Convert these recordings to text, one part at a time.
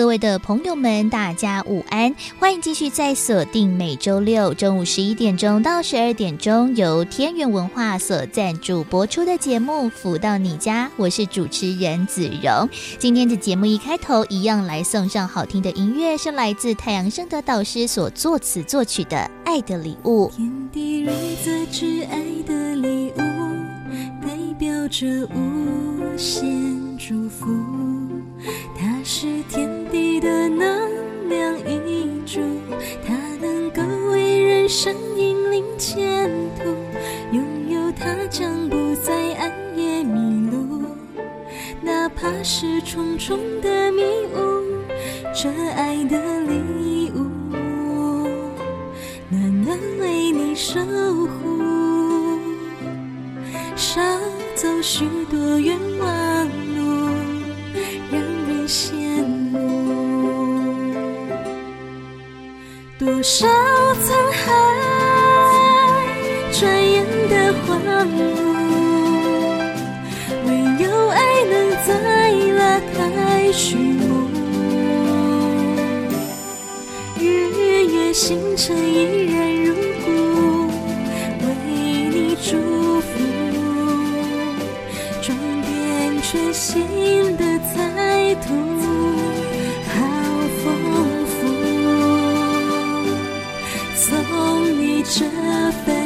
各位的朋友们，大家午安！欢迎继续在锁定每周六中午十一点钟到十二点钟由天元文化所赞助播出的节目《福到你家》，我是主持人子荣。今天的节目一开头，一样来送上好听的音乐，是来自太阳盛德导师所作词作曲的《爱的礼物》。天地人则知爱的礼物，代表着无限祝福。它是天的能量一柱，它能够为人生引领前途。拥有它将不再暗夜迷路，哪怕是重重的迷雾。这爱的礼物，暖暖为你守护，少走许多冤枉路。多少沧海，转眼的荒芜，唯有爱能再拉开序幕。日月星辰依然如故，为你祝福，装点全新的彩图。这份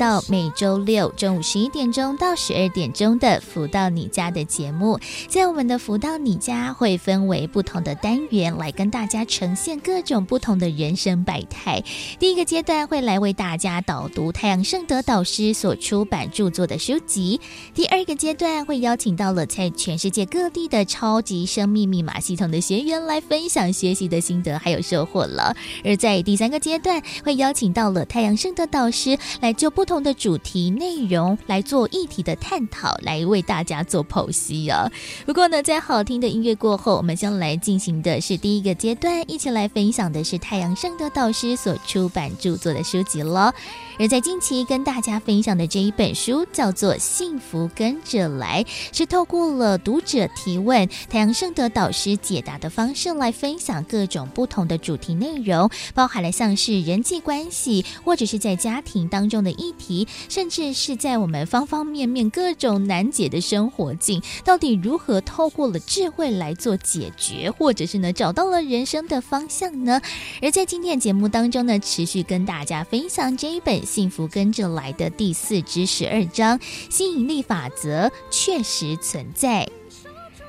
到每周六中午十一点钟到十二点钟的“福到你家”的节目，在我们的“福到你家”会分为不同的单元来跟大家呈现各种不同的人生百态。第一个阶段会来为大家导读太阳圣德导师所出版著作的书籍；第二个阶段会邀请到了在全世界各地的超级生命密码系统的学员来分享学习的心得还有收获了；而在第三个阶段会邀请到了太阳圣德导师。来就不同的主题内容来做议题的探讨，来为大家做剖析啊。不过呢，在好听的音乐过后，我们将来进行的是第一个阶段，一起来分享的是太阳圣德导师所出版著作的书籍了。而在近期跟大家分享的这一本书叫做《幸福跟着来》，是透过了读者提问，太阳盛德导师解答的方式来分享各种不同的主题内容，包含了像是人际关系，或者是在家庭当中的议题，甚至是在我们方方面面各种难解的生活境，到底如何透过了智慧来做解决，或者是呢找到了人生的方向呢？而在今天节目当中呢，持续跟大家分享这一本。幸福跟着来的第四至十二章，吸引力法则确实存在。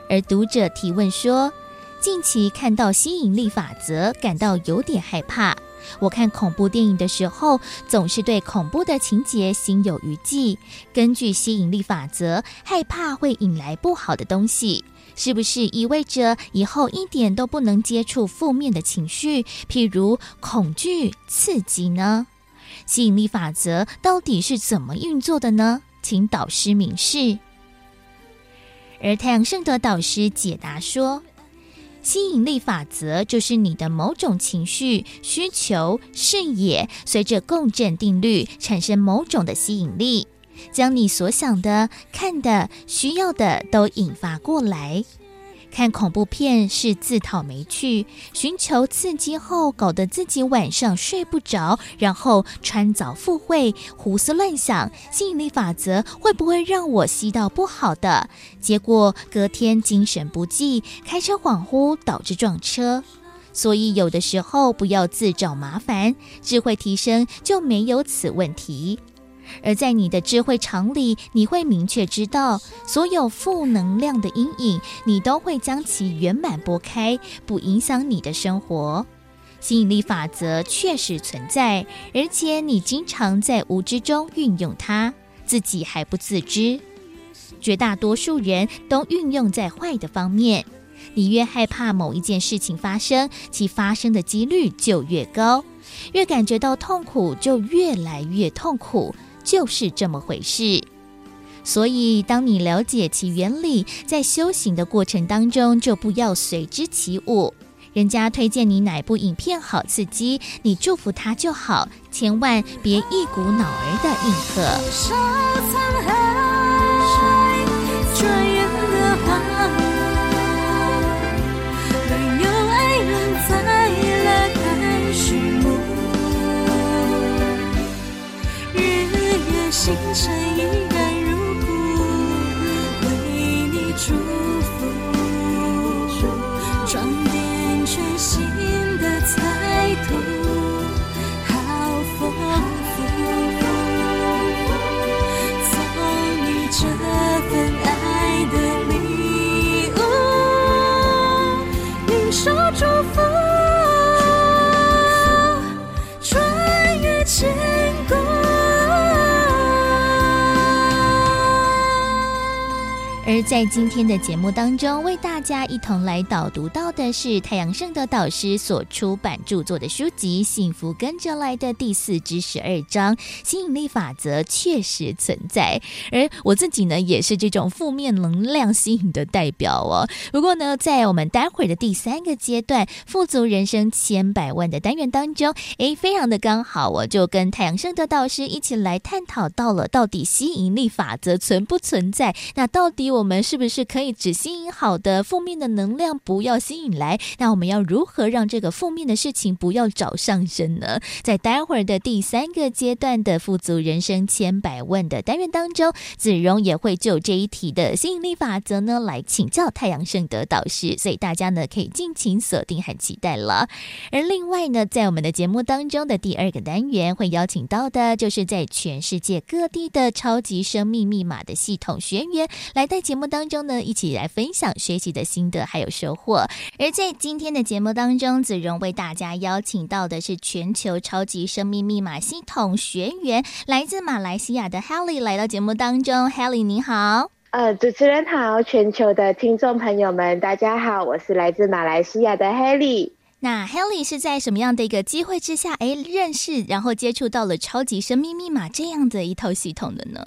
而读者提问说，近期看到吸引力法则，感到有点害怕。我看恐怖电影的时候，总是对恐怖的情节心有余悸。根据吸引力法则，害怕会引来不好的东西，是不是意味着以后一点都不能接触负面的情绪，譬如恐惧、刺激呢？吸引力法则到底是怎么运作的呢？请导师明示。而太阳盛德导师解答说：吸引力法则就是你的某种情绪、需求、视野，随着共振定律产生某种的吸引力，将你所想的、看的、需要的都引发过来。看恐怖片是自讨没趣，寻求刺激后搞得自己晚上睡不着，然后穿凿附会、胡思乱想。吸引力法则会不会让我吸到不好的？结果隔天精神不济，开车恍惚导致撞车。所以有的时候不要自找麻烦，智慧提升就没有此问题。而在你的智慧场里，你会明确知道，所有负能量的阴影，你都会将其圆满拨开，不影响你的生活。吸引力法则确实存在，而且你经常在无知中运用它，自己还不自知。绝大多数人都运用在坏的方面。你越害怕某一件事情发生，其发生的几率就越高；越感觉到痛苦，就越来越痛苦。就是这么回事，所以当你了解其原理，在修行的过程当中，就不要随之起舞。人家推荐你哪部影片好刺激，你祝福他就好，千万别一股脑儿的应和。星辰依然如故，为你祝在今天的节目当中，为大家一同来导读到的是太阳盛德导师所出版著作的书籍《幸福跟着来的第四至十二章》，吸引力法则确实存在。而我自己呢，也是这种负面能量吸引的代表哦。不过呢，在我们待会儿的第三个阶段“富足人生千百万”的单元当中，诶，非常的刚好，我就跟太阳盛德导师一起来探讨到了，到底吸引力法则存不存在？那到底我。们们是不是可以只吸引好的，负面的能量不要吸引来？那我们要如何让这个负面的事情不要找上身呢？在待会儿的第三个阶段的富足人生千百万的单元当中，子荣也会就这一题的吸引力法则呢来请教太阳盛德导师，所以大家呢可以尽情锁定和期待了。而另外呢，在我们的节目当中的第二个单元会邀请到的，就是在全世界各地的超级生命密码的系统学员来带。节目当中呢，一起来分享学习的心得还有收获。而在今天的节目当中，子荣为大家邀请到的是全球超级生命密码系统学员，来自马来西亚的 Helly 来到节目当中。Helly 你好，呃，主持人好，全球的听众朋友们，大家好，我是来自马来西亚的 Helly。那 Helly 是在什么样的一个机会之下，哎，认识然后接触到了超级生命密码这样的一套系统的呢？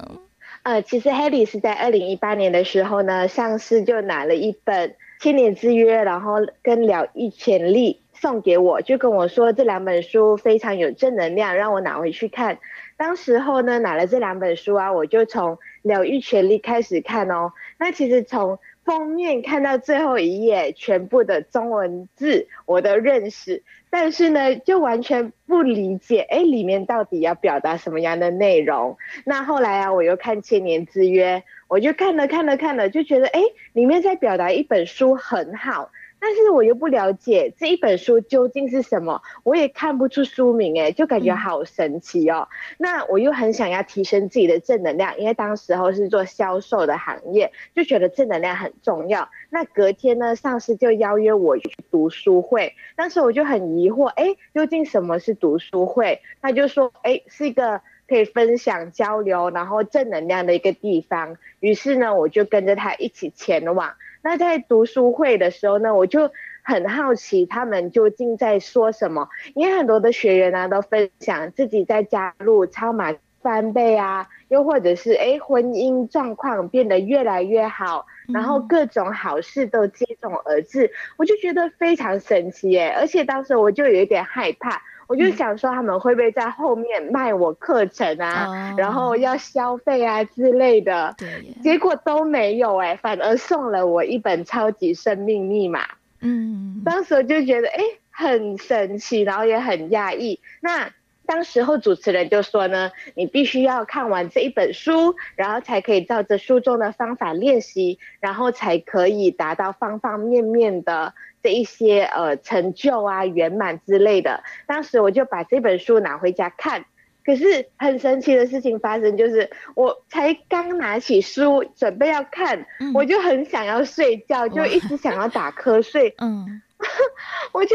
呃，其实 Helly 是在二零一八年的时候呢，上市就拿了一本《千年之约》，然后跟《疗愈潜力》送给我，就跟我说这两本书非常有正能量，让我拿回去看。当时候呢，拿了这两本书啊，我就从《疗愈潜力》开始看哦。那其实从封面看到最后一页，全部的中文字我都认识。但是呢，就完全不理解，哎，里面到底要表达什么样的内容？那后来啊，我又看《千年之约》，我就看了看了看了，就觉得，哎，里面在表达一本书很好。但是我又不了解这一本书究竟是什么，我也看不出书名，哎，就感觉好神奇哦。嗯。那我又很想要提升自己的正能量，因为当时候是做销售的行业，就觉得正能量很重要。那隔天呢，上司就邀约我去读书会，当时我就很疑惑，哎，究竟什么是读书会？他就说，哎，是一个可以分享交流，然后正能量的一个地方。于是呢，我就跟着他一起前往。那在读书会的时候呢，我就很好奇他们究竟在说什么，因为很多的学员呢、啊、都分享自己在加入超马翻倍啊，又或者是诶婚姻状况变得越来越好，然后各种好事都接踵而至，我就觉得非常神奇耶。而且当时我就有一点害怕，我就想说他们会不会在后面卖我课程啊，嗯、然后要消费啊之类的。对，结果都没有哎，反而送了我一本超级生命密码。嗯，当时我就觉得哎，很神奇，然后也很讶异。那。当时候主持人就说呢，你必须要看完这一本书，然后才可以照着书中的方法练习，然后才可以达到方方面面的这一些呃成就啊、圆满之类的。当时我就把这本书拿回家看，可是很神奇的事情发生，就是我才刚拿起书准备要看，嗯、我就很想要睡觉，就一直想要打瞌睡。嗯，我就。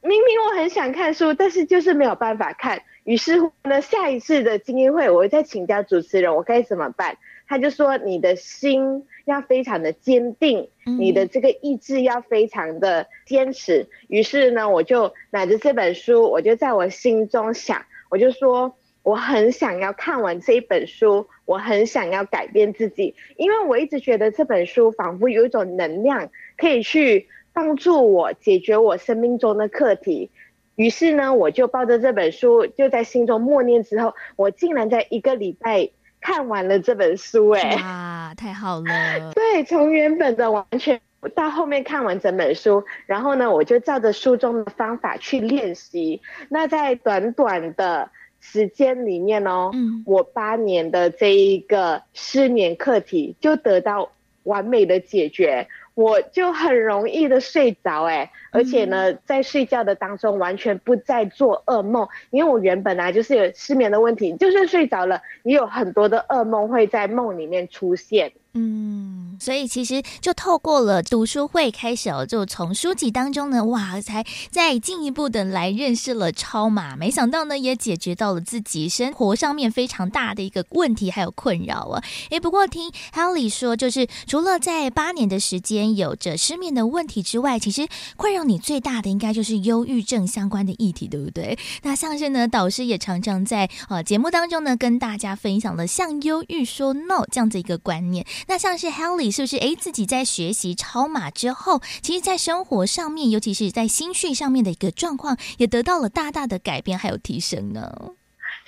明明我很想看书，但是就是没有办法看。于是乎呢，下一次的精英会，我会再请教主持人，我该怎么办？他就说：“你的心要非常的坚定，你的这个意志要非常的坚持。”于是呢，我就拿着这本书，我就在我心中想，我就说：“我很想要看完这一本书，我很想要改变自己，因为我一直觉得这本书仿佛有一种能量，可以去。”帮助我解决我生命中的课题，于是呢，我就抱着这本书，就在心中默念之后，我竟然在一个礼拜看完了这本书，哎，哇，太好了！对，从原本的完全到后面看完整本书，然后呢，我就照着书中的方法去练习。那在短短的时间里面哦，嗯，我八年的这一个失眠课题就得到完美的解决。我就很容易的睡着，哎，而且呢，在睡觉的当中完全不再做噩梦，因为我原本啊就是有失眠的问题，就算睡着了，也有很多的噩梦会在梦里面出现。嗯，所以其实就透过了读书会开始哦，就从书籍当中呢，哇，才再进一步的来认识了超马，没想到呢，也解决到了自己生活上面非常大的一个问题还有困扰啊。诶，不过听 Helly 说，就是除了在八年的时间有着失眠的问题之外，其实困扰你最大的应该就是忧郁症相关的议题，对不对？那像是呢，导师也常常在呃节目当中呢，跟大家分享了向忧郁说 no 这样子一个观念。那像是 Helly 是不是诶，自己在学习超马之后，其实，在生活上面，尤其是在心绪上面的一个状况，也得到了大大的改变还有提升呢？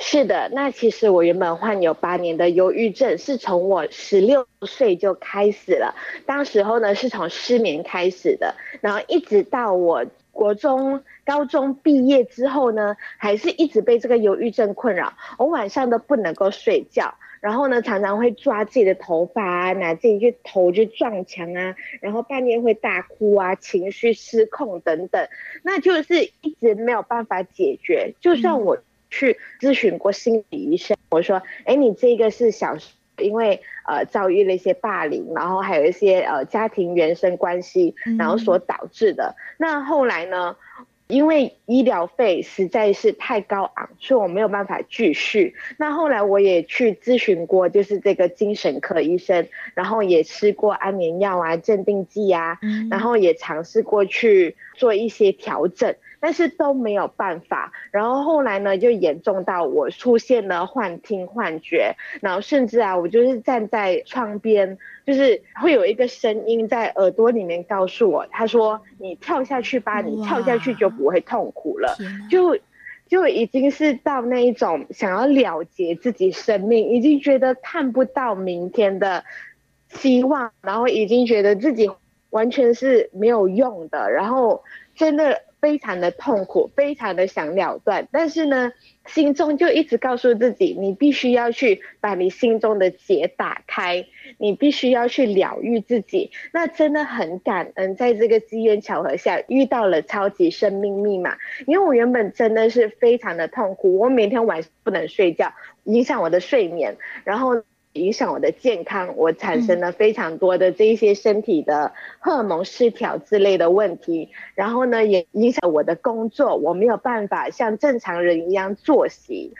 是的，那其实我原本患有八年的忧郁症，是从我十六岁就开始了。当时候呢，是从失眠开始的，然后一直到我国中、高中毕业之后呢，还是一直被这个忧郁症困扰，我晚上都不能够睡觉。然后呢，常常会抓自己的头发啊，拿自己去头去撞墙啊，然后半夜会大哭啊，情绪失控等等，那就是一直没有办法解决。就算我去咨询过心理医生，我说，哎，你这个是小时因为呃遭遇了一些霸凌，然后还有一些呃家庭原生关系，然后所导致的。嗯、那后来呢？因为医疗费实在是太高昂，所以我没有办法继续。那后来我也去咨询过，就是这个精神科医生，然后也吃过安眠药啊、镇定剂啊，然后也尝试过去做一些调整。但是都没有办法，然后后来呢，就严重到我出现了幻听、幻觉，然后甚至啊，我就是站在窗边，就是会有一个声音在耳朵里面告诉我，他说：“你跳下去吧，你跳下去就不会痛苦了。”就就已经是到那一种想要了结自己生命，已经觉得看不到明天的希望，然后已经觉得自己完全是没有用的，然后真的。非常的痛苦，非常的想了断，但是呢，心中就一直告诉自己，你必须要去把你心中的结打开，你必须要去疗愈自己。那真的很感恩，在这个机缘巧合下遇到了超级生命密码，因为我原本真的是非常的痛苦，我每天晚上不能睡觉，影响我的睡眠，然后。影响我的健康，我产生了非常多的这一些身体的荷尔蒙失调之类的问题，然后呢，也影响我的工作，我没有办法像正常人一样作息。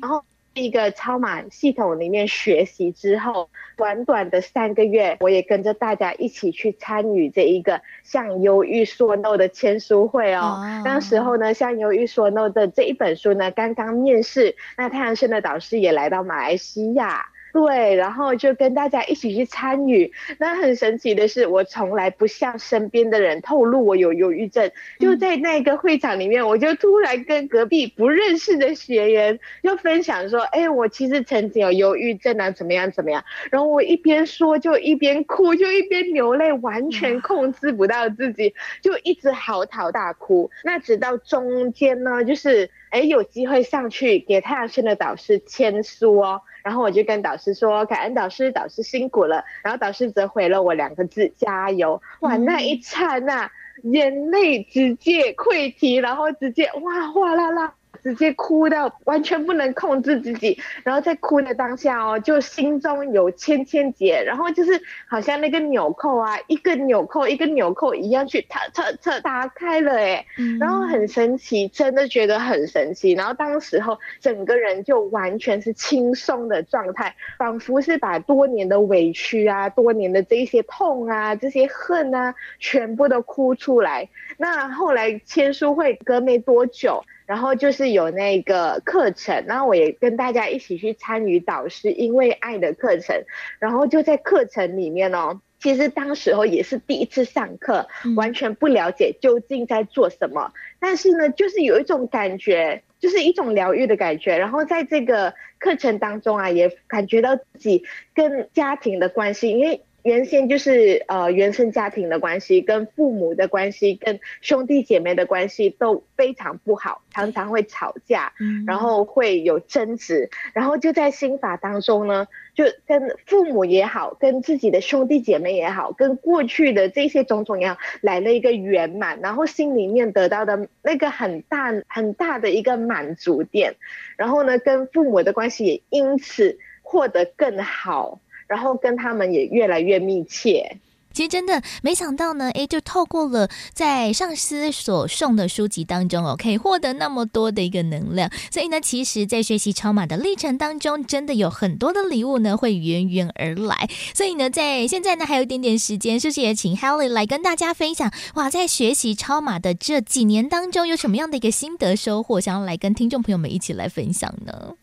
然后一个超马系统里面学习之后，短短的三个月，我也跟着大家一起去参与这一个向忧郁说 no 的签书会哦。当时候呢，向忧郁说 no 的这一本书呢，刚刚面世，那太阳升的导师也来到马来西亚。对，然后就跟大家一起去参与。那很神奇的是，我从来不向身边的人透露我有忧郁症。就在那个会场里面，我就突然跟隔壁不认识的学员就分享说：“哎，我其实曾经有忧郁症啊，怎么样怎么样。”然后我一边说就一边哭，就一边流泪，完全控制不到自己，就一直嚎啕大哭。那直到中间呢，就是哎有机会上去给太阳盛德导师签书哦。然后我就跟导师说：“感恩导师，导师辛苦了。”然后导师则回了我两个字：“加油！”哇，那一刹那，眼泪直接溃堤，然后直接哇哗啦啦。直接哭到完全不能控制自己，然后在哭的当下哦，就心中有千千结，然后就是好像那个纽扣啊，一个纽扣一个纽扣一样去擦擦擦打开了哎，然后很神奇，真的觉得很神奇。然后当时候整个人就完全是轻松的状态，仿佛是把多年的委屈啊、多年的这些痛啊、这些恨啊，全部都哭出来。那后来签书会隔没多久。然后就是有那个课程，然后我也跟大家一起去参与导师因为爱的课程，然后就在课程里面哦，其实当时候也是第一次上课，完全不了解究竟在做什么，但是呢，就是有一种感觉，就是一种疗愈的感觉，然后在这个课程当中啊，也感觉到自己跟家庭的关系，因为。原先就是呃原生家庭的关系，跟父母的关系，跟兄弟姐妹的关系都非常不好，常常会吵架，然后会有争执，然后就在心法当中呢，就跟父母也好，跟自己的兄弟姐妹也好，跟过去的这些种种也好，来了一个圆满，然后心里面得到的那个很大很大的一个满足点，然后呢，跟父母的关系也因此获得更好。然后跟他们也越来越密切。其实真的没想到呢，诶，就透过了在上司所送的书籍当中哦，可以获得那么多的一个能量。所以呢，其实，在学习超马的历程当中，真的有很多的礼物呢会源源而来。所以呢，在现在呢还有一点点时间，是不是也请 Helly 来跟大家分享？哇，在学习超马的这几年当中，有什么样的一个心得收获，想要来跟听众朋友们一起来分享呢？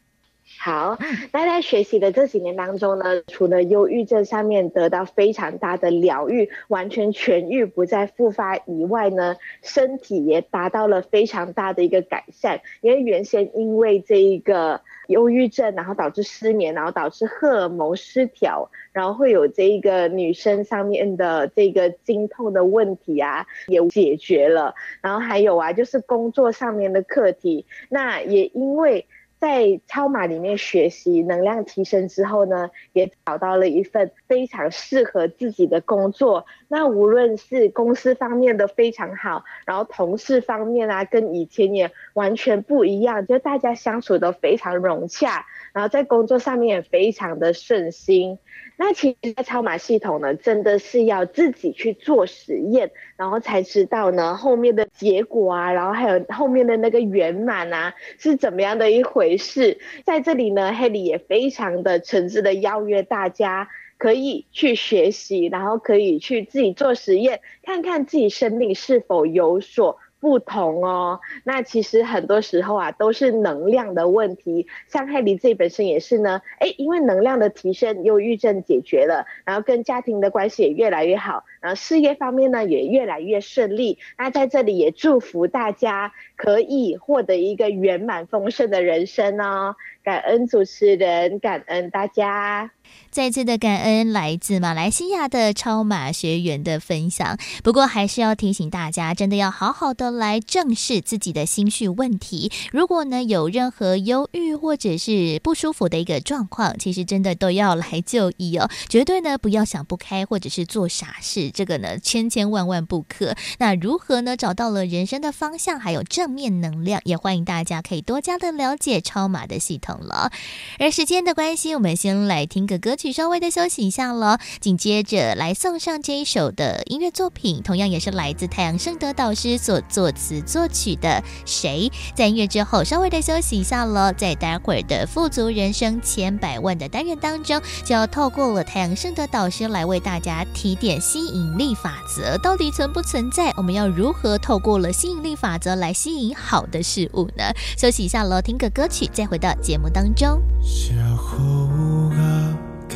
好，那在学习的这几年当中呢，除了忧郁症上面得到非常大的疗愈，完全痊愈，不再复发以外呢，身体也达到了非常大的一个改善。因为原先因为这一个忧郁症，然后导致失眠，然后导致荷尔蒙失调，然后会有这一个女生上面的这个经痛的问题啊，也解决了。然后还有啊，就是工作上面的课题，那也因为。在超马里面学习能量提升之后呢，也找到了一份非常适合自己的工作。那无论是公司方面的非常好，然后同事方面啊，跟以前也完全不一样，就大家相处都非常融洽，然后在工作上面也非常的顺心。那其实，超马系统呢，真的是要自己去做实验，然后才知道呢后面的结果啊，然后还有后面的那个圆满啊，是怎么样的一回事。在这里呢，Helly 也非常的诚挚的邀约大家，可以去学习，然后可以去自己做实验，看看自己生命是否有所。不同哦，那其实很多时候啊，都是能量的问题。像海迪自己本身也是呢，哎，因为能量的提升，忧郁症解决了，然后跟家庭的关系也越来越好，然后事业方面呢也越来越顺利。那在这里也祝福大家可以获得一个圆满丰盛的人生哦。感恩主持人，感恩大家。再次的感恩来自马来西亚的超马学员的分享。不过还是要提醒大家，真的要好好的来正视自己的心绪问题。如果呢有任何忧郁或者是不舒服的一个状况，其实真的都要来就医哦，绝对呢不要想不开或者是做傻事，这个呢千千万万不可。那如何呢找到了人生的方向，还有正面能量，也欢迎大家可以多加的了解超马的系统了。而时间的关系，我们先来听个歌曲，稍微的休息一下了。紧接着来送上这一首的音乐作品，同样也是来自太阳盛德导师所作词作曲的《谁》。在音乐之后，稍微的休息一下了。在待会儿的富足人生千百万的单元当中，就要透过了太阳盛德导师来为大家提点吸引力法则到底存不存在？我们要如何透过了吸引力法则来吸引好的事物呢？休息一下喽，听个歌曲，再回到节目当中。小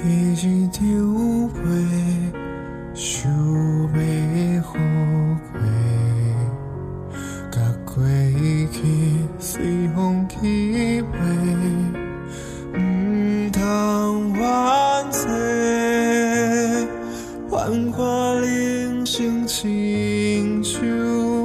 一张被，想要富贵，甲过去随风去飞，唔通怨嗟，幻化人生亲像。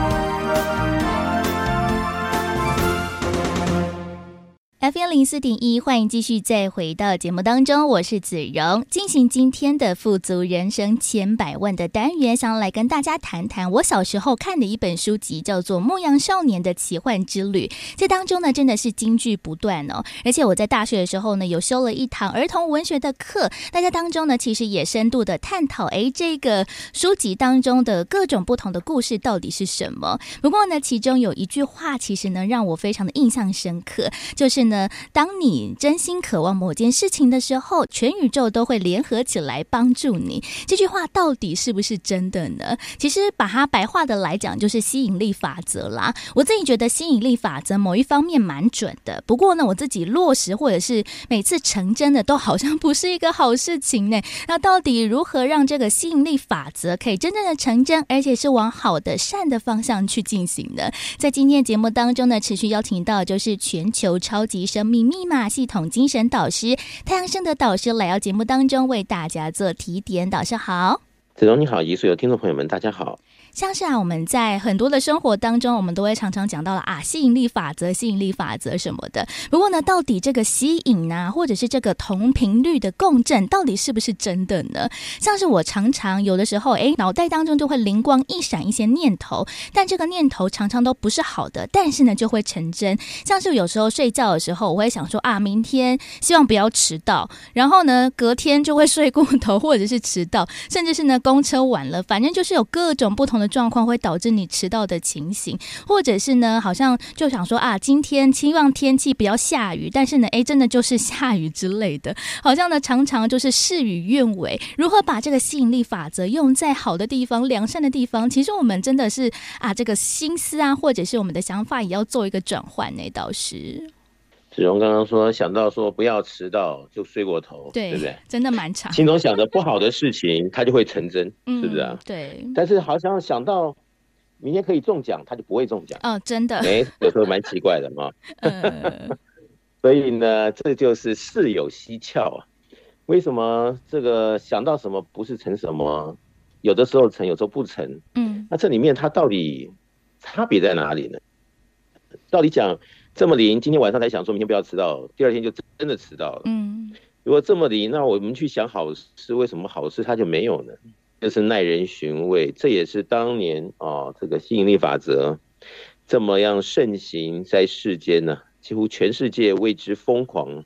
零四点一，欢迎继续再回到节目当中，我是子荣，进行今天的富足人生千百万的单元，想要来跟大家谈谈我小时候看的一本书籍，叫做《牧羊少年的奇幻之旅》。这当中呢，真的是金句不断哦。而且我在大学的时候呢，有修了一堂儿童文学的课，大家当中呢，其实也深度的探讨，哎，这个书籍当中的各种不同的故事到底是什么？不过呢，其中有一句话，其实呢，让我非常的印象深刻，就是。呢，当你真心渴望某件事情的时候，全宇宙都会联合起来帮助你。这句话到底是不是真的呢？其实把它白话的来讲，就是吸引力法则啦。我自己觉得吸引力法则某一方面蛮准的，不过呢，我自己落实或者是每次成真的，都好像不是一个好事情呢。那到底如何让这个吸引力法则可以真正的成真，而且是往好的善的方向去进行呢？在今天节目当中呢，持续邀请到就是全球超级生密码系统精神导师太阳升的导师来到节目当中为大家做提点。导师好，子龙你好，以及所有听众朋友们，大家好。像是啊，我们在很多的生活当中，我们都会常常讲到了啊，吸引力法则、吸引力法则什么的。不过呢，到底这个吸引呢、啊，或者是这个同频率的共振，到底是不是真的呢？像是我常常有的时候，哎，脑袋当中就会灵光一闪一些念头，但这个念头常常都不是好的，但是呢，就会成真。像是有时候睡觉的时候，我会想说啊，明天希望不要迟到，然后呢，隔天就会睡过头，或者是迟到，甚至是呢，公车晚了，反正就是有各种不同状况会导致你迟到的情形，或者是呢，好像就想说啊，今天希望天气不要下雨，但是呢，哎，真的就是下雨之类的，好像呢，常常就是事与愿违。如何把这个吸引力法则用在好的地方、良善的地方？其实我们真的是啊，这个心思啊，或者是我们的想法，也要做一个转换呢。倒是，子荣刚刚说想到说不要迟到就睡过头，对，对不对？真的蛮长。心中想着不好的事情，它就会成真，是不是啊？对。但是好像想到明天可以中奖，他就不会中奖。哦，真的。哎，有时候蛮奇怪的嘛。嗯、所以呢，这就是事有蹊跷啊。为什么这个想到什么不是成什么？有的时候成，有时候不成。嗯。那这里面它到底差别在哪里呢？到底讲。这么灵，今天晚上才想说明天不要迟到，第二天就真的迟到了。嗯，如果这么灵，那我们去想好事，为什么好事它就没有呢？就是耐人寻味，这也是当年啊、哦，这个吸引力法则这么样盛行在世间呢，几乎全世界为之疯狂。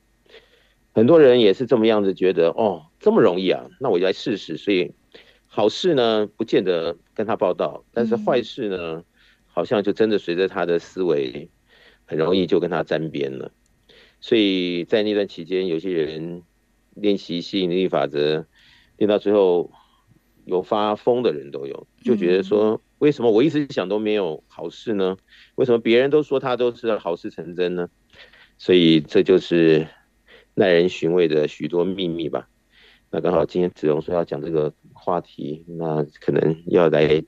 很多人也是这么样子觉得，哦，这么容易啊，那我就来试试。所以好事呢，不见得跟他报道，但是坏事呢，好像就真的随着他的思维。很容易就跟他沾边了，所以在那段期间，有些人练习吸引力法则，练到最后有发疯的人都有，就觉得说，为什么我一直想都没有好事呢？为什么别人都说他都是好事成真呢？所以这就是耐人寻味的许多秘密吧。那刚好今天子龙说要讲这个话题，那可能要来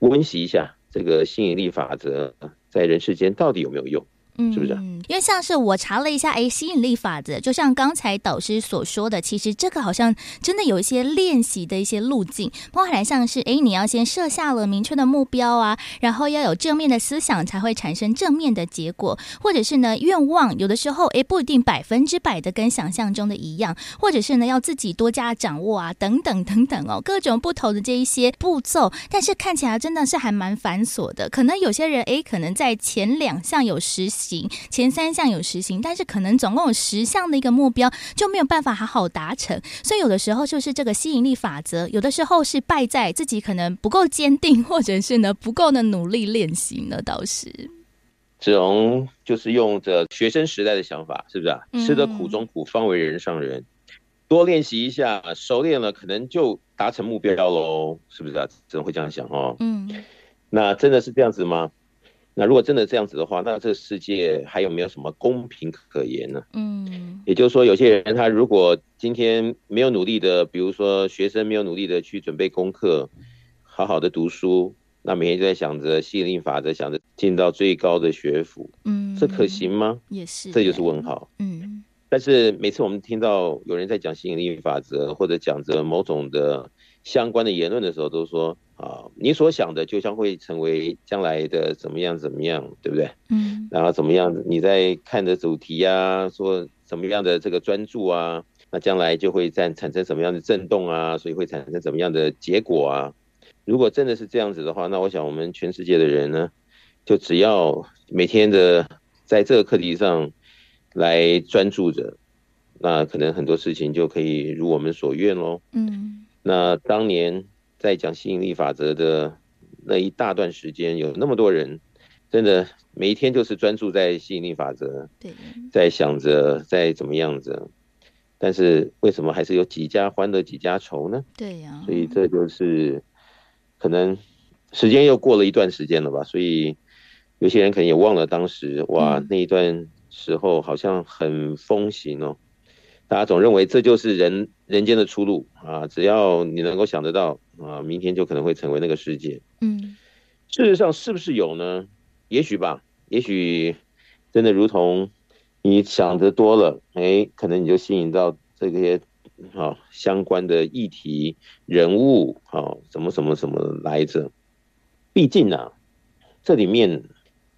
温习一下这个吸引力法则在人世间到底有没有用。嗯，是不是？因为像是我查了一下，哎，吸引力法则，就像刚才导师所说的，其实这个好像真的有一些练习的一些路径，包含像是，哎，你要先设下了明确的目标啊，然后要有正面的思想，才会产生正面的结果，或者是呢，愿望有的时候，哎，不一定百分之百的跟想象中的一样，或者是呢，要自己多加掌握啊，等等等等哦，各种不同的这一些步骤，但是看起来真的是还蛮繁琐的，可能有些人，哎，可能在前两项有实行。前三项有实行，但是可能总共有十项的一个目标就没有办法好好达成，所以有的时候就是这个吸引力法则，有的时候是败在自己可能不够坚定，或者是呢不够的努力练习呢。倒是子龙就是用着学生时代的想法，是不是啊？吃得苦中苦，方为人上人。嗯、多练习一下，熟练了，可能就达成目标喽，是不是啊？子荣会这样想哦。嗯，那真的是这样子吗？那如果真的这样子的话，那这个世界还有没有什么公平可言呢？嗯，也就是说，有些人他如果今天没有努力的，比如说学生没有努力的去准备功课，好好的读书，那每天就在想着吸引力法则，想着进到最高的学府，嗯，这可行吗？也是，这就是问号。嗯，但是每次我们听到有人在讲吸引力法则，或者讲着某种的相关的言论的时候，都说。啊，你所想的就将会成为将来的怎么样怎么样，对不对？嗯。然后怎么样？你在看的主题啊，说怎么样的这个专注啊，那将来就会在产生什么样的震动啊，所以会产生什么样的结果啊？如果真的是这样子的话，那我想我们全世界的人呢，就只要每天的在这个课题上来专注着，那可能很多事情就可以如我们所愿喽。嗯。那当年。在讲吸引力法则的那一大段时间，有那么多人，真的每一天就是专注在吸引力法则，对，在想着在怎么样子，但是为什么还是有几家欢乐几家愁呢？对呀，所以这就是可能时间又过了一段时间了吧，所以有些人可能也忘了当时哇，那一段时候好像很风行哦。大家总认为这就是人人间的出路啊！只要你能够想得到啊，明天就可能会成为那个世界。嗯，事实上是不是有呢？也许吧，也许真的如同你想的多了，哎，可能你就吸引到这些啊相关的议题、人物啊，什么什么什么来着？毕竟呢、啊，这里面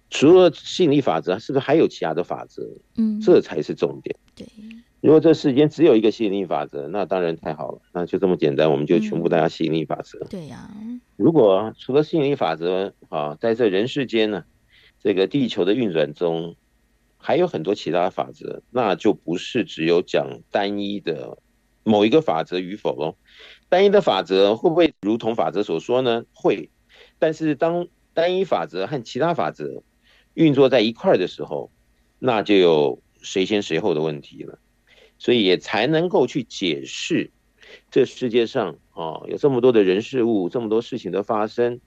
除了吸引力法则，是不是还有其他的法则？嗯，这才是重点。对。如果这世间只有一个吸引力法则，那当然太好了，那就这么简单，我们就全部大家吸引力法则。嗯、对呀、啊。如果除了吸引力法则啊，在这人世间呢，这个地球的运转中，还有很多其他法则，那就不是只有讲单一的某一个法则与否喽。单一的法则会不会如同法则所说呢？会。但是当单一法则和其他法则运作在一块儿的时候，那就有谁先谁后的问题了。所以也才能够去解释，这世界上啊有这么多的人事物，这么多事情的发生，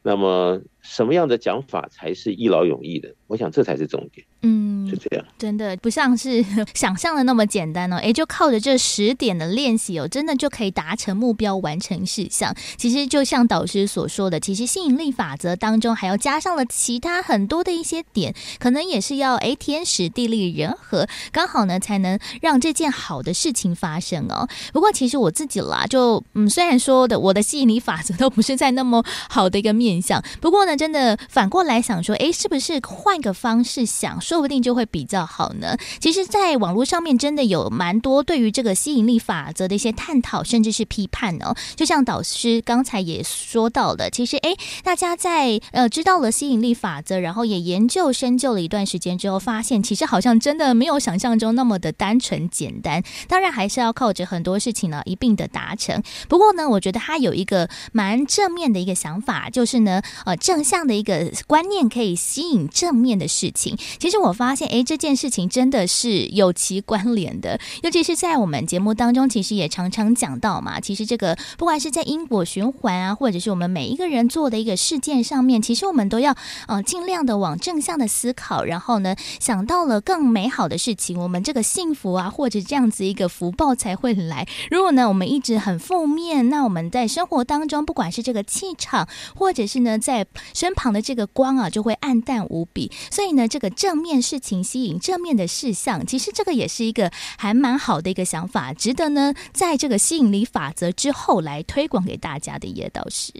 那么什么样的讲法才是一劳永逸的？我想这才是重点。嗯，是这样，真的不像是 想象的那么简单哦。哎，就靠着这十点的练习哦，真的就可以达成目标，完成事项。其实就像导师所说的，其实吸引力法则当中还要加上了其他很多的一些点，可能也是要哎天时地利人和刚好呢，才能让这件好的事情发生哦。不过其实我自己啦，就嗯，虽然说的我的吸引力法则都不是在那么好的一个面向，不过呢，真的反过来想说，哎，是不是换个方式想？说不定就会比较好呢。其实，在网络上面真的有蛮多对于这个吸引力法则的一些探讨，甚至是批判哦。就像导师刚才也说到了，其实哎，大家在呃知道了吸引力法则，然后也研究深究了一段时间之后，发现其实好像真的没有想象中那么的单纯简单。当然，还是要靠着很多事情呢一并的达成。不过呢，我觉得他有一个蛮正面的一个想法，就是呢，呃，正正向的一个观念可以吸引正面的事情。其实我发现，哎，这件事情真的是有其关联的。尤其是在我们节目当中，其实也常常讲到嘛。其实这个不管是在因果循环啊，或者是我们每一个人做的一个事件上面，其实我们都要呃尽量的往正向的思考，然后呢，想到了更美好的事情，我们这个幸福啊，或者这样子一个福报才会来。如果呢，我们一直很负面，那我们在生活当中，不管是这个气场，或者是呢，在身旁的这个光啊，就会暗淡无比。所以呢，这个正面事情吸引正面的事项，其实这个也是一个还蛮好的一个想法，值得呢，在这个吸引力法则之后来推广给大家的叶导师。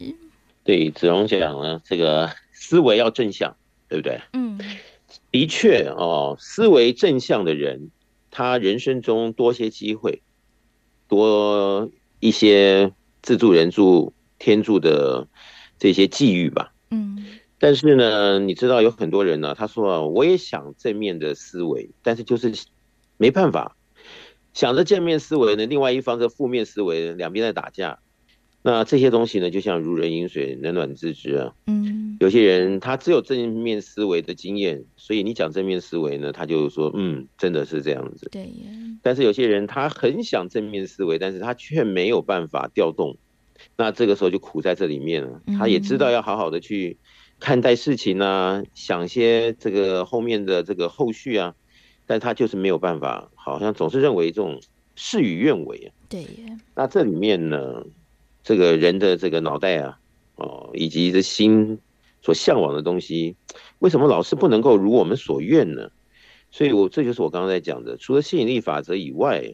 对，子荣讲呢，这个思维要正向，对不对？嗯，的确哦，思维正向的人，他人生中多些机会，多一些自助人助天助的这些际遇吧。嗯，但是呢，你知道有很多人呢，他说啊，我也想正面的思维，但是就是没办法，想着正面思维呢，另外一方的负面思维，两边在打架。那这些东西呢，就像如人饮水，冷暖自知啊。嗯，有些人他只有正面思维的经验，所以你讲正面思维呢，他就说，嗯，真的是这样子。对。但是有些人他很想正面思维，但是他却没有办法调动，那这个时候就苦在这里面了。他也知道要好好的去看待事情啊，想些这个后面的这个后续啊，但他就是没有办法，好像总是认为这种事与愿违啊。对。那这里面呢？这个人的这个脑袋啊，哦，以及这心所向往的东西，为什么老是不能够如我们所愿呢？所以，我这就是我刚刚在讲的，除了吸引力法则以外，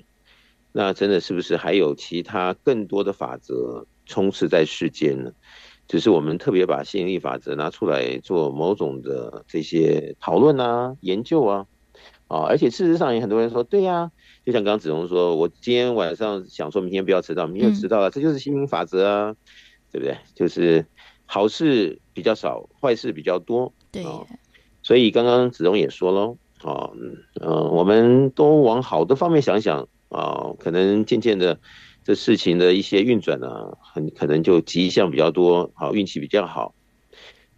那真的是不是还有其他更多的法则充斥在世间呢？只是我们特别把吸引力法则拿出来做某种的这些讨论啊、研究啊，啊，而且事实上也很多人说，对呀。就像刚刚子龙说，我今天晚上想说明天不要迟到，明天就迟到了，这就是吸引力法则啊，对不对？就是好事比较少，坏事比较多。对，所以刚刚子龙也说喽，啊，嗯，我们都往好的方面想想啊，可能渐渐的这事情的一些运转呢，很可能就吉祥比较多，好，运气比较好。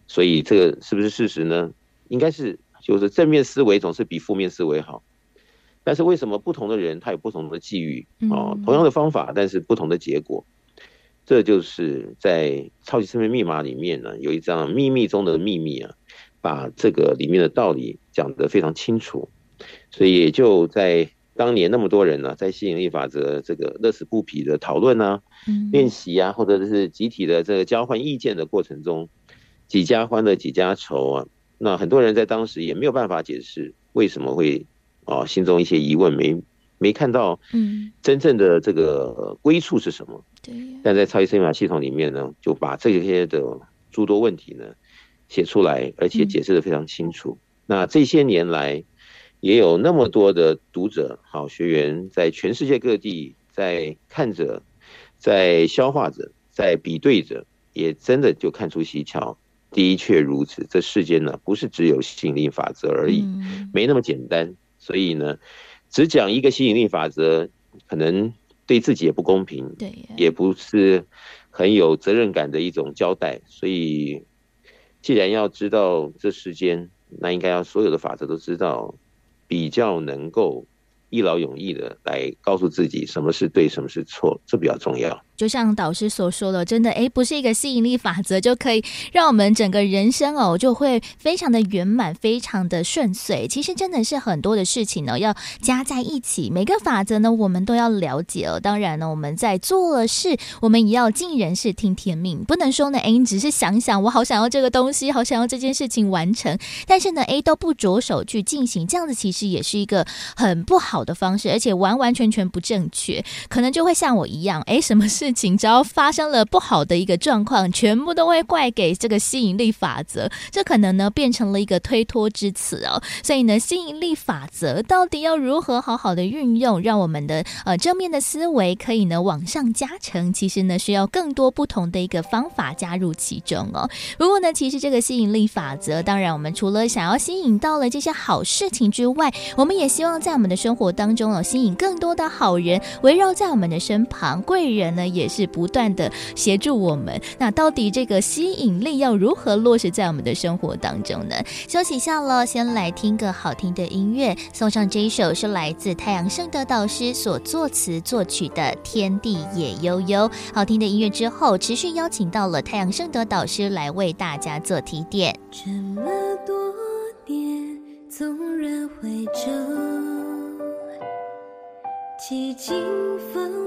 所以这个是不是事实呢？应该是，就是正面思维总是比负面思维好。但是为什么不同的人他有不同的际遇哦？同样的方法，但是不同的结果，这就是在超级生命密码里面呢，有一张秘密中的秘密啊，把这个里面的道理讲得非常清楚。所以也就在当年那么多人呢，在吸引力法则这个乐此不疲的讨论啊、练习啊，或者是集体的这个交换意见的过程中，几家欢乐几家愁啊。那很多人在当时也没有办法解释为什么会。哦，心中一些疑问没没看到，嗯，真正的这个归处是什么？对。但在超级生命系统里面呢，就把这些的诸多问题呢写出来，而且解释得非常清楚。那这些年来，也有那么多的读者、好学员，在全世界各地在看着，在消化着，在比对着，也真的就看出蹊跷。的确如此，这世间呢，不是只有吸引力法则而已，没那么简单。所以呢，只讲一个吸引力法则，可能对自己也不公平，对，也不是很有责任感的一种交代。所以，既然要知道这世间，那应该要所有的法则都知道，比较能够一劳永逸的来告诉自己什么是对，什么是错，这比较重要。就像导师所说的，真的诶，不是一个吸引力法则就可以让我们整个人生哦，就会非常的圆满，非常的顺遂。其实真的是很多的事情呢，要加在一起。每个法则呢，我们都要了解哦。当然呢，我们在做事，我们也要尽人事听天命，不能说呢，诶，你只是想想，我好想要这个东西，好想要这件事情完成，但是呢，哎，都不着手去进行，这样子其实也是一个很不好的方式，而且完完全全不正确，可能就会像我一样，诶，什么事？事情只要发生了不好的一个状况，全部都会怪给这个吸引力法则，这可能呢变成了一个推脱之词哦。所以呢，吸引力法则到底要如何好好的运用，让我们的呃正面的思维可以呢往上加成？其实呢需要更多不同的一个方法加入其中哦。不过呢，其实这个吸引力法则，当然我们除了想要吸引到了这些好事情之外，我们也希望在我们的生活当中哦，吸引更多的好人围绕在我们的身旁，贵人呢。也是不断的协助我们。那到底这个吸引力要如何落实在我们的生活当中呢？休息一下了，先来听个好听的音乐，送上这一首是来自太阳盛德导师所作词作曲的《天地也悠悠》。好听的音乐之后，持续邀请到了太阳盛德导师来为大家做提点。这么多年，纵然回首，几经风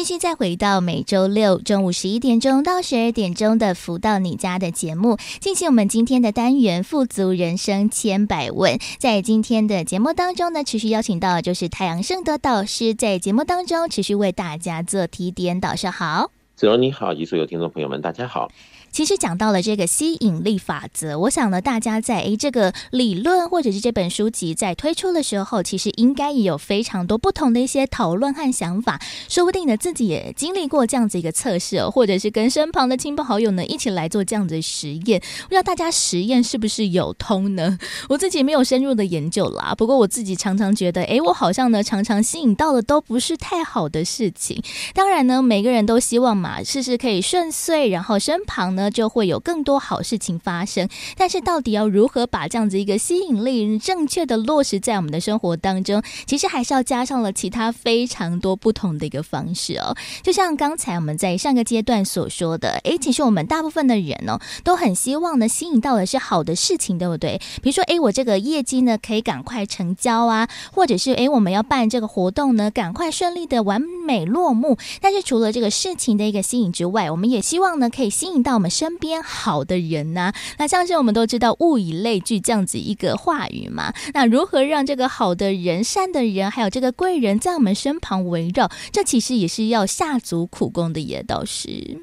继续再回到每周六中午十一点钟到十二点钟的“福到你家”的节目，进行我们今天的单元“富足人生千百问”。在今天的节目当中呢，持续邀请到就是太阳盛德导师，在节目当中持续为大家做提点。导师好，子荣你好，以及所有听众朋友们，大家好。其实讲到了这个吸引力法则，我想呢，大家在诶这个理论或者是这本书籍在推出的时候，其实应该也有非常多不同的一些讨论和想法。说不定呢，自己也经历过这样子一个测试哦，或者是跟身旁的亲朋好友呢一起来做这样子的实验。不知道大家实验是不是有通呢？我自己没有深入的研究啦。不过我自己常常觉得，诶，我好像呢常常吸引到的都不是太好的事情。当然呢，每个人都希望嘛，事事可以顺遂，然后身旁呢。呢就会有更多好事情发生，但是到底要如何把这样子一个吸引力正确的落实在我们的生活当中？其实还是要加上了其他非常多不同的一个方式哦。就像刚才我们在上个阶段所说的，诶，其实我们大部分的人哦，都很希望呢吸引到的是好的事情，对不对？比如说，诶，我这个业绩呢可以赶快成交啊，或者是诶，我们要办这个活动呢，赶快顺利的完美落幕。但是除了这个事情的一个吸引之外，我们也希望呢可以吸引到我们。身边好的人呐、啊，那像是我们都知道“物以类聚”这样子一个话语嘛。那如何让这个好的人、善的人，还有这个贵人在我们身旁围绕？这其实也是要下足苦功的也倒是。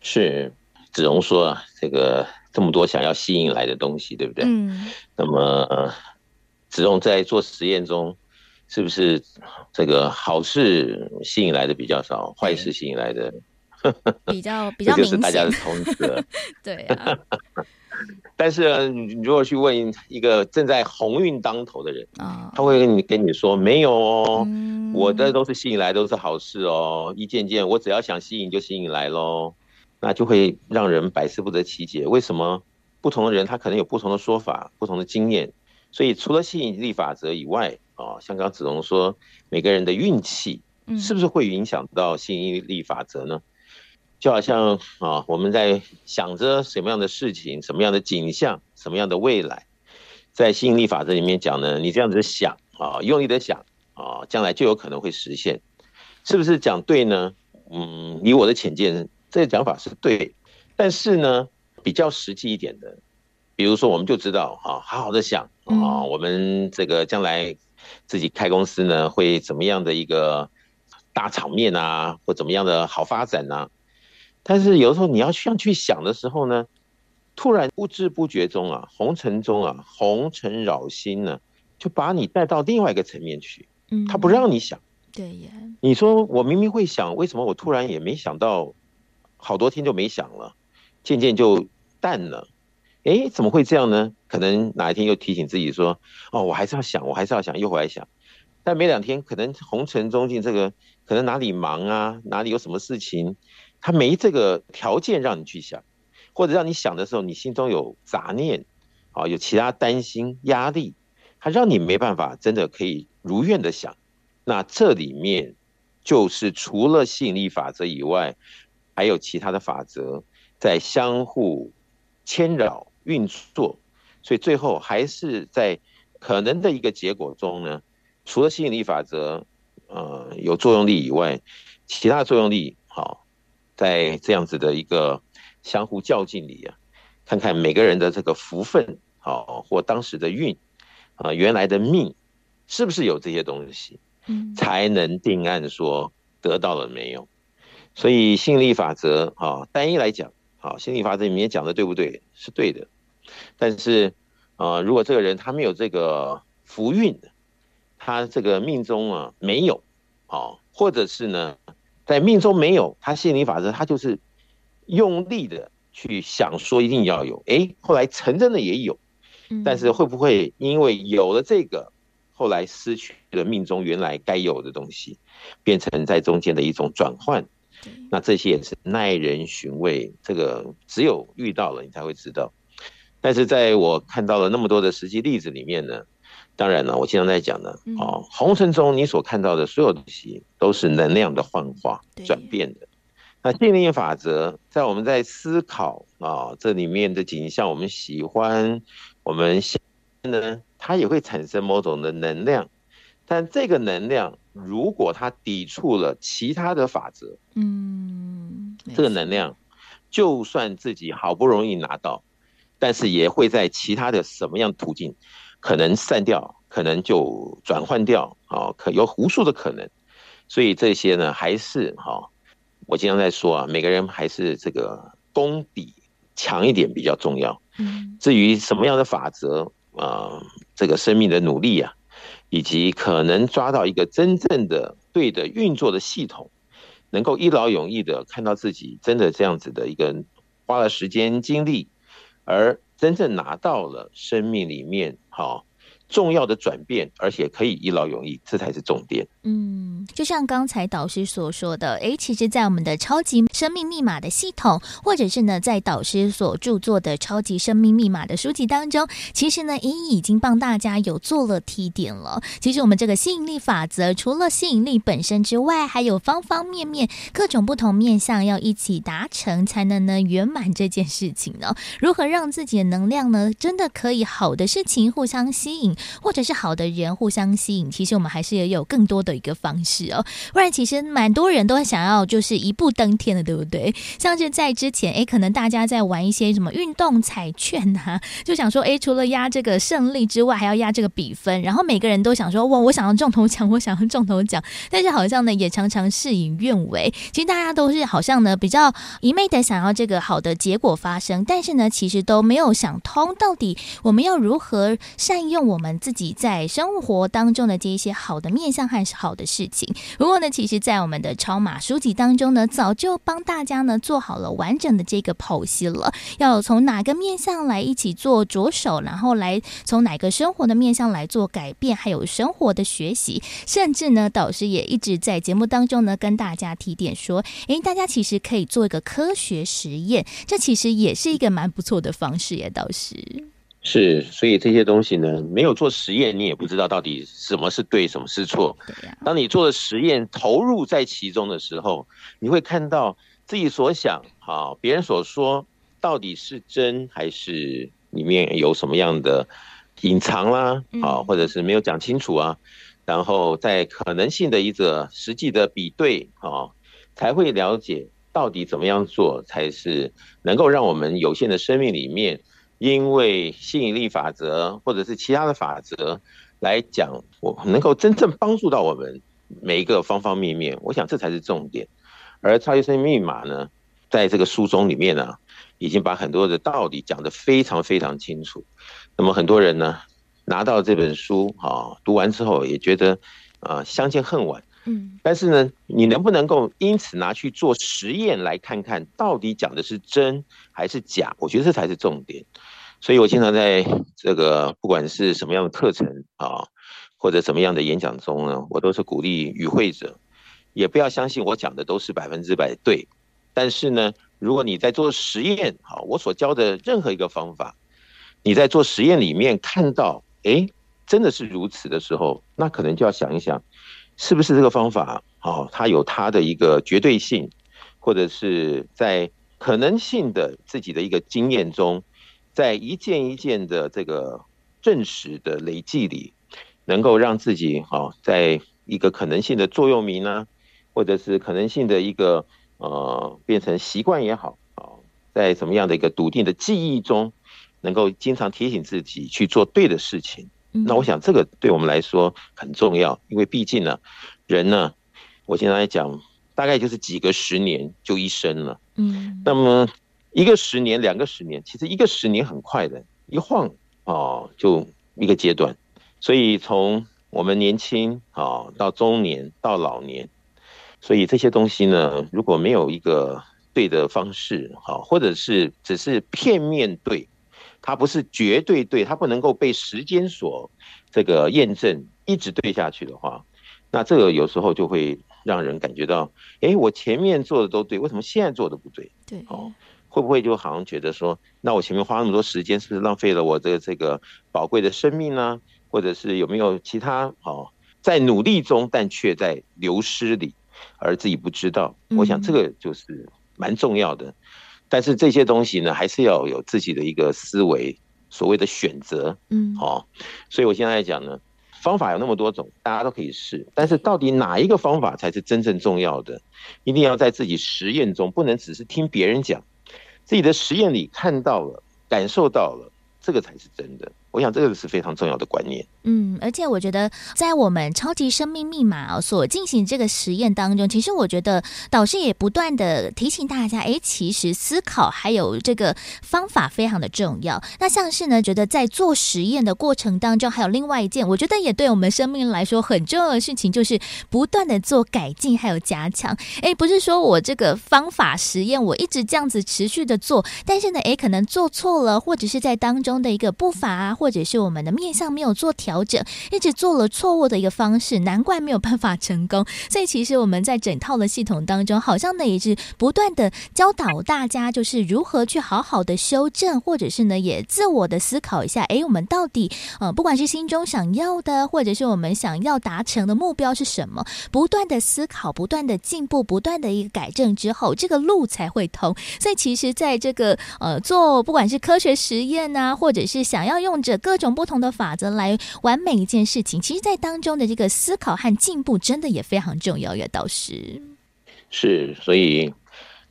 是子荣说啊，这个这么多想要吸引来的东西，对不对？嗯。那么，呃，子荣在做实验中，是不是这个好事吸引来的比较少，坏事吸引来的 比较比较明显？这就是大家的通则。对啊。但是，你如果去问一个正在鸿运当头的人，他会跟你跟你说，没有哦，我的都是吸引来都是好事哦，一件件我只要想吸引就吸引来喽，那就会让人百思不得其解，为什么不同的人他可能有不同的说法、不同的经验？所以除了吸引力法则以外，啊，像刚刚子龙说，每个人的运气是不是会影响到吸引力法则呢？就好像啊，我们在想着什么样的事情、什么样的景象、什么样的未来，在吸引力法则里面讲呢，你这样子想啊，用力的想啊，将来就有可能会实现，是不是讲对呢？嗯，以我的浅见，这个讲法是对，但是呢，比较实际一点的，比如说我们就知道啊，好好的想啊，我们这个将来自己开公司呢，会怎么样的一个大场面啊，或怎么样的好发展啊。但是有时候你要这样去想的时候呢，突然不知不觉中啊，红尘中啊，红尘扰心呢，就把你带到另外一个层面去。嗯，他不让你想。对呀。你说我明明会想，为什么我突然也没想到，好多天就没想了，渐渐就淡了。哎，怎么会这样呢？可能哪一天又提醒自己说，哦，我还是要想，我还是要想，又回来想。但没两天，可能红尘中进这个，可能哪里忙啊，哪里有什么事情。他没这个条件让你去想，或者让你想的时候，你心中有杂念，啊，有其他担心、压力，他让你没办法真的可以如愿的想。那这里面就是除了吸引力法则以外，还有其他的法则在相互牵扰运作，所以最后还是在可能的一个结果中呢，除了吸引力法则，呃，有作用力以外，其他作用力好。在这样子的一个相互较劲里啊，看看每个人的这个福分，好或当时的运啊，原来的命是不是有这些东西，嗯，才能定案说得到了没有。所以吸引力法则啊，单一来讲，啊，吸引力法则里面讲的对不对？是对的。但是啊，如果这个人他没有这个福运，他这个命中啊没有，啊，或者是呢？在命中没有，他吸引力法则，他就是用力的去想说一定要有，哎，后来成真的也有，但是会不会因为有了这个，后来失去了命中原来该有的东西，变成在中间的一种转换？那这些也是耐人寻味，这个只有遇到了你才会知道。但是在我看到了那么多的实际例子里面呢？当然了，我经常在讲的哦，红尘中你所看到的所有东西都是能量的幻化、转变的。那吸引力法则在我们在思考啊，这里面的景象，我们喜欢，我们想呢，它也会产生某种的能量。但这个能量如果它抵触了其他的法则，嗯，这个能量就算自己好不容易拿到，但是也会在其他的什么样途径。可能散掉，可能就转换掉，啊，可有无数的可能，所以这些呢，还是哈，我经常在说啊，每个人还是这个功底强一点比较重要。嗯，至于什么样的法则啊，这个生命的努力啊，以及可能抓到一个真正的对的运作的系统，能够一劳永逸的看到自己真的这样子的一个花了时间精力，而。真正拿到了生命里面好重要的转变，而且可以一劳永逸，这才是重点。嗯，就像刚才导师所说的，诶，其实，在我们的超级生命密码的系统，或者是呢，在导师所著作的超级生命密码的书籍当中，其实呢，已已经帮大家有做了提点了。其实我们这个吸引力法则，除了吸引力本身之外，还有方方面面各种不同面向要一起达成，才能呢圆满这件事情呢。如何让自己的能量呢，真的可以好的事情互相吸引？或者是好的人互相吸引，其实我们还是也有更多的一个方式哦。不然，其实蛮多人都想要就是一步登天的，对不对？像是在之前，哎，可能大家在玩一些什么运动彩券啊，就想说，哎，除了压这个胜利之外，还要压这个比分，然后每个人都想说，哇，我想要中头奖，我想要中头奖，但是好像呢，也常常事与愿违。其实大家都是好像呢，比较一昧的想要这个好的结果发生，但是呢，其实都没有想通，到底我们要如何善用我们自己在生活当中的这一些好的面向还是好的事情。不过呢，其实，在我们的超马书籍当中呢，早就帮大家呢做好了完整的这个剖析了，要从哪个面向来一起做着手，然后来从哪个生活的面向来做改变，还有生活的学习，甚至呢，导师也一直在节目当中呢跟大家提点说，诶，大家其实可以做一个科学实验，这其实也是一个蛮不错的方式耶，导师。是，所以这些东西呢，没有做实验，你也不知道到底什么是对，什么是错。当你做了实验，投入在其中的时候，你会看到自己所想，啊，别人所说，到底是真还是里面有什么样的隐藏啦，啊，或者是没有讲清楚啊，然后在可能性的一个实际的比对，啊，才会了解到底怎么样做才是能够让我们有限的生命里面。因为吸引力法则，或者是其他的法则来讲，我能够真正帮助到我们每一个方方面面。我想这才是重点。而超级生命密码呢，在这个书中里面呢，已经把很多的道理讲得非常非常清楚。那么很多人呢，拿到这本书啊，读完之后也觉得啊，相见恨晚。但是呢，你能不能够因此拿去做实验，来看看到底讲的是真还是假？我觉得这才是重点。所以我经常在这个不管是什么样的课程啊，或者什么样的演讲中呢，我都是鼓励与会者，也不要相信我讲的都是百分之百对。但是呢，如果你在做实验，啊，我所教的任何一个方法，你在做实验里面看到，诶，真的是如此的时候，那可能就要想一想。是不是这个方法？哦，它有它的一个绝对性，或者是在可能性的自己的一个经验中，在一件一件的这个证实的累计里，能够让自己哦，在一个可能性的座右铭呢，或者是可能性的一个呃变成习惯也好啊，在什么样的一个笃定的记忆中，能够经常提醒自己去做对的事情。那我想这个对我们来说很重要，因为毕竟呢，人呢，我现在来讲，大概就是几个十年就一生了。嗯，那么一个十年、两个十年，其实一个十年很快的，一晃哦，就一个阶段。所以从我们年轻啊到中年到老年，所以这些东西呢，如果没有一个对的方式，好，或者是只是片面对。它不是绝对对，它不能够被时间所这个验证，一直对下去的话，那这个有时候就会让人感觉到，哎，我前面做的都对，为什么现在做的不对？对，哦，会不会就好像觉得说，那我前面花那么多时间，是不是浪费了我的这个宝贵的生命呢？或者是有没有其他哦，在努力中，但却在流失里，而自己不知道？我想这个就是蛮重要的。但是这些东西呢，还是要有自己的一个思维，所谓的选择，嗯，哦，所以我现在讲呢，方法有那么多种，大家都可以试，但是到底哪一个方法才是真正重要的？一定要在自己实验中，不能只是听别人讲，自己的实验里看到了，感受到了，这个才是真的。我想这个是非常重要的观念。嗯，而且我觉得在我们超级生命密码所进行这个实验当中，其实我觉得导师也不断的提醒大家，哎，其实思考还有这个方法非常的重要。那像是呢，觉得在做实验的过程当中，还有另外一件，我觉得也对我们生命来说很重要的事情，就是不断的做改进还有加强。哎，不是说我这个方法实验我一直这样子持续的做，但是呢，哎，可能做错了，或者是在当中的一个步伐啊，或者是我们的面向没有做调整，一直做了错误的一个方式，难怪没有办法成功。所以其实我们在整套的系统当中，好像呢也是不断的教导大家，就是如何去好好的修正，或者是呢也自我的思考一下，诶，我们到底呃，不管是心中想要的，或者是我们想要达成的目标是什么，不断的思考，不断的进步，不断的一个改正之后，这个路才会通。所以其实在这个呃做不管是科学实验啊，或者是想要用着各种不同的法则来完美一件事情。其实，在当中的这个思考和进步，真的也非常重要。叶导师是，所以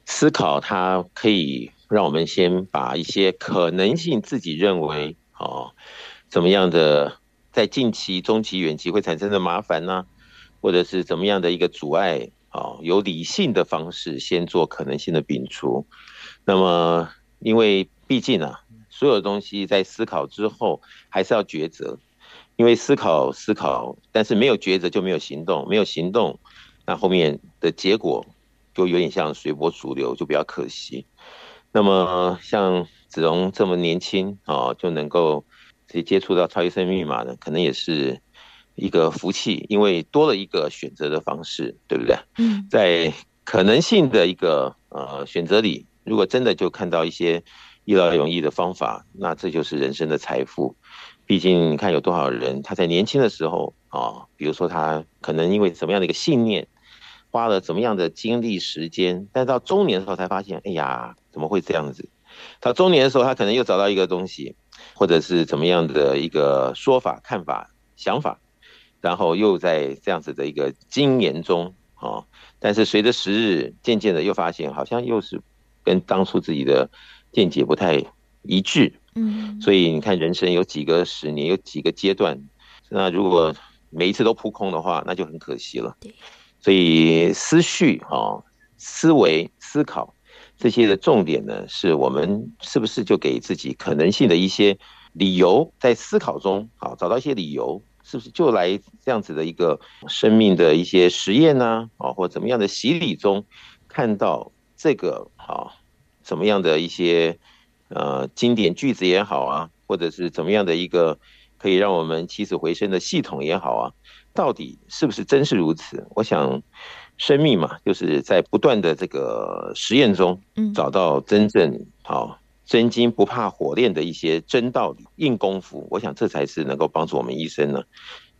思考它可以让我们先把一些可能性自己认为哦怎么样的，在近期、中期、远期会产生的麻烦呢、或者是怎么样的一个阻碍啊，有理性的方式先做可能性的摒除。那么，因为毕竟啊。所有的东西在思考之后还是要抉择，因为思考思考，但是没有抉择就没有行动，没有行动，那后面的结果就有点像随波逐流，就比较可惜。那么像子荣这么年轻啊，就能够直接接触到超级生命密码呢，可能也是一个福气，因为多了一个选择的方式，对不对？嗯，在可能性的一个呃选择里，如果真的就看到一些。一劳永逸的方法，那这就是人生的财富。毕竟你看有多少人，他在年轻的时候啊，比如说他可能因为怎么样的一个信念，花了怎么样的精力时间，但到中年的时候才发现，哎呀，怎么会这样子？到中年的时候，他可能又找到一个东西，或者是怎么样的一个说法、看法、想法，然后又在这样子的一个经验中啊，但是随着时日，渐渐的又发现，好像又是跟当初自己的。见解不太一致，嗯，所以你看，人生有几个十年，有几个阶段，那如果每一次都扑空的话，那就很可惜了。对，所以思绪啊、思维、思考这些的重点呢，是我们是不是就给自己可能性的一些理由，在思考中啊找到一些理由，是不是就来这样子的一个生命的一些实验呢？啊，或怎么样的洗礼中看到这个啊？怎么样的一些呃经典句子也好啊，或者是怎么样的一个可以让我们起死回生的系统也好啊，到底是不是真是如此？我想，生命嘛，就是在不断的这个实验中，找到真正好真金不怕火炼的一些真道理、硬功夫。我想这才是能够帮助我们一生呢，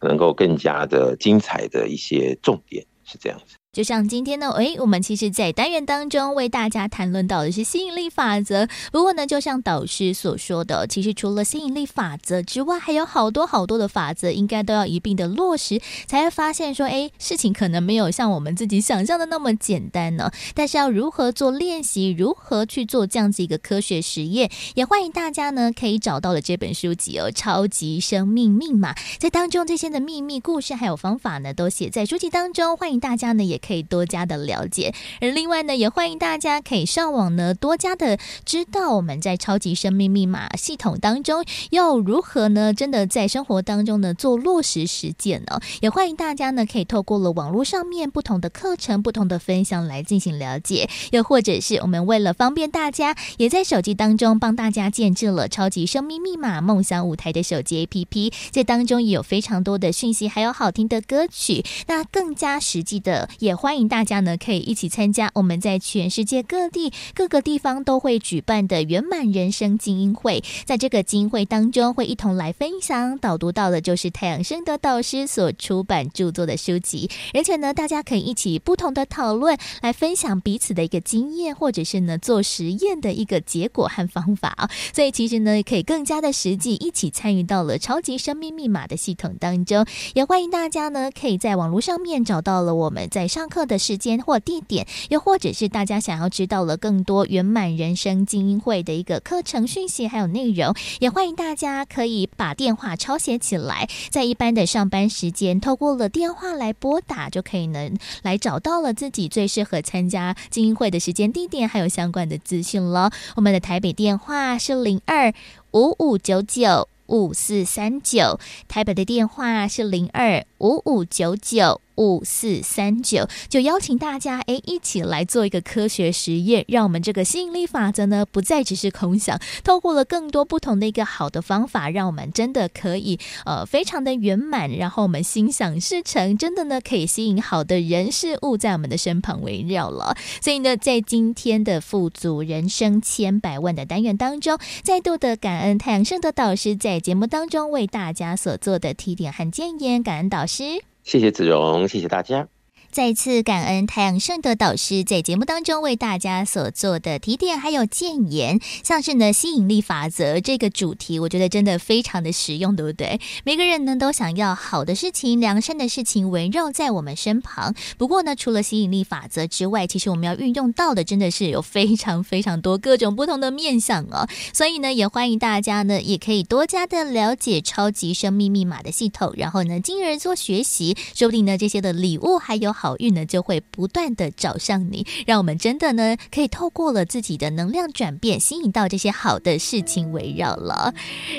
能够更加的精彩的一些重点，是这样子。就像今天呢，哎，我们其实，在单元当中为大家谈论到的是吸引力法则。不过呢，就像导师所说的，其实除了吸引力法则之外，还有好多好多的法则，应该都要一并的落实，才会发现说，哎，事情可能没有像我们自己想象的那么简单呢。但是要如何做练习，如何去做这样子一个科学实验，也欢迎大家呢可以找到了这本书籍哦，《超级生命密码》。在当中这些的秘密故事还有方法呢，都写在书籍当中，欢迎大家呢也。可以多加的了解，而另外呢，也欢迎大家可以上网呢，多加的知道我们在超级生命密码系统当中要如何呢，真的在生活当中呢做落实实践呢？也欢迎大家呢，可以透过了网络上面不同的课程、不同的分享来进行了解，又或者是我们为了方便大家，也在手机当中帮大家建置了超级生命密码梦想舞台的手机 APP，这当中也有非常多的讯息，还有好听的歌曲，那更加实际的也。欢迎大家呢，可以一起参加我们在全世界各地各个地方都会举办的圆满人生精英会。在这个精英会当中，会一同来分享导读到的，就是太阳盛德导师所出版著作的书籍。而且呢，大家可以一起不同的讨论，来分享彼此的一个经验，或者是呢做实验的一个结果和方法啊。所以其实呢，可以更加的实际，一起参与到了超级生命密码的系统当中。也欢迎大家呢，可以在网络上面找到了我们在上。课的时间或地点，又或者是大家想要知道了更多圆满人生精英会的一个课程讯息，还有内容，也欢迎大家可以把电话抄写起来，在一般的上班时间，透过了电话来拨打，就可以能来找到了自己最适合参加精英会的时间、地点，还有相关的资讯了。我们的台北电话是零二五五九九五四三九，台北的电话是零二五五九九。五四三九，就邀请大家哎，一起来做一个科学实验，让我们这个吸引力法则呢，不再只是空想，透过了更多不同的一个好的方法，让我们真的可以呃非常的圆满，然后我们心想事成，真的呢可以吸引好的人事物在我们的身旁围绕了。所以呢，在今天的富足人生千百万的单元当中，再度的感恩太阳盛德导师在节目当中为大家所做的提点和建言，感恩导师。谢谢子荣，谢谢大家。再次感恩太阳盛德导师在节目当中为大家所做的提点还有建言，像是呢吸引力法则这个主题，我觉得真的非常的实用，对不对？每个人呢都想要好的事情、良善的事情围绕在我们身旁。不过呢，除了吸引力法则之外，其实我们要运用到的真的是有非常非常多各种不同的面向哦。所以呢，也欢迎大家呢也可以多加的了解超级生命密码的系统，然后呢，进而做学习，说不定呢这些的礼物还有好。运呢就会不断的找上你，让我们真的呢可以透过了自己的能量转变，吸引到这些好的事情围绕了。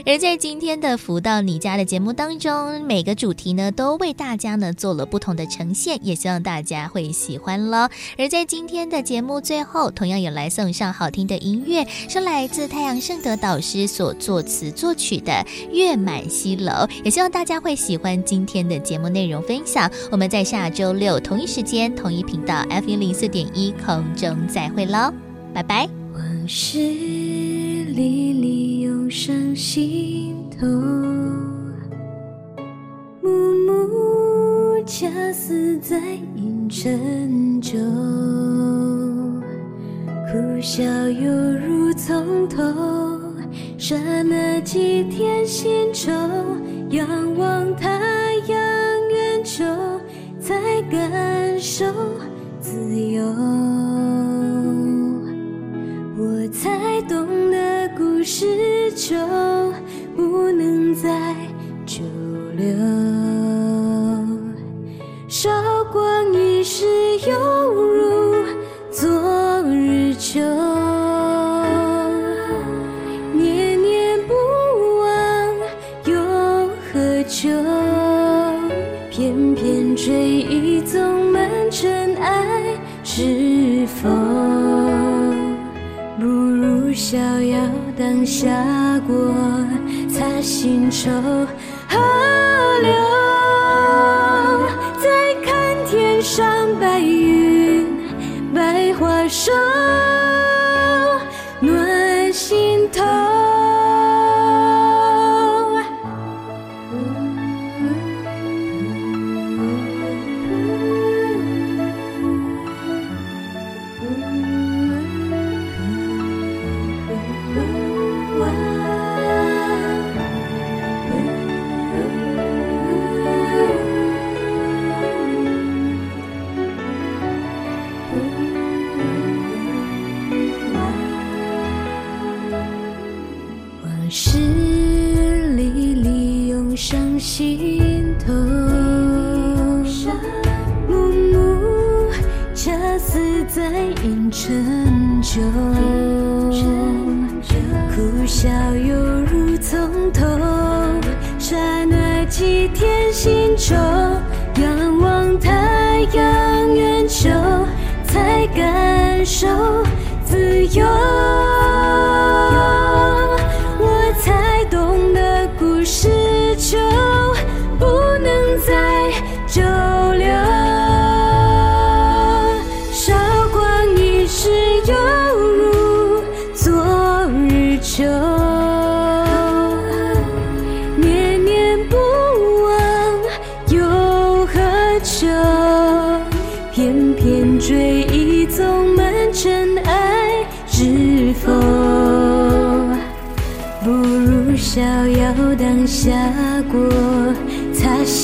而在今天的福到你家的节目当中，每个主题呢都为大家呢做了不同的呈现，也希望大家会喜欢了。而在今天的节目最后，同样也来送上好听的音乐，是来自太阳盛德导师所作词作曲的《月满西楼》，也希望大家会喜欢今天的节目内容分享。我们在下周六同。一时间，同一频道 F 一零四点一空中再会喽，拜拜。往事历历涌上心头，暮暮恰似在映沉酒，苦笑犹如从头，刹那几天新愁，仰望太阳远走。才感受自由，我才懂得故事就不能再久留。下过，擦心愁逍遥当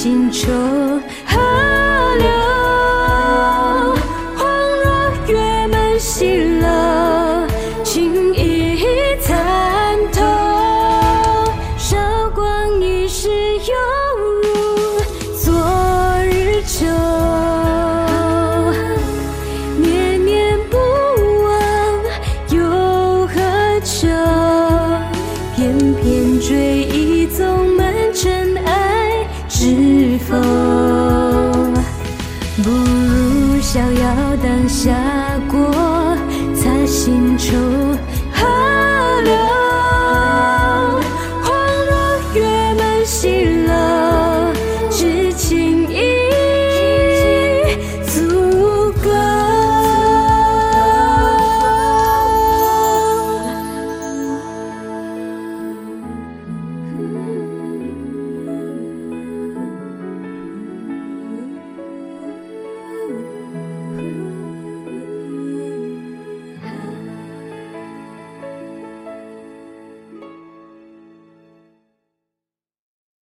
心愁。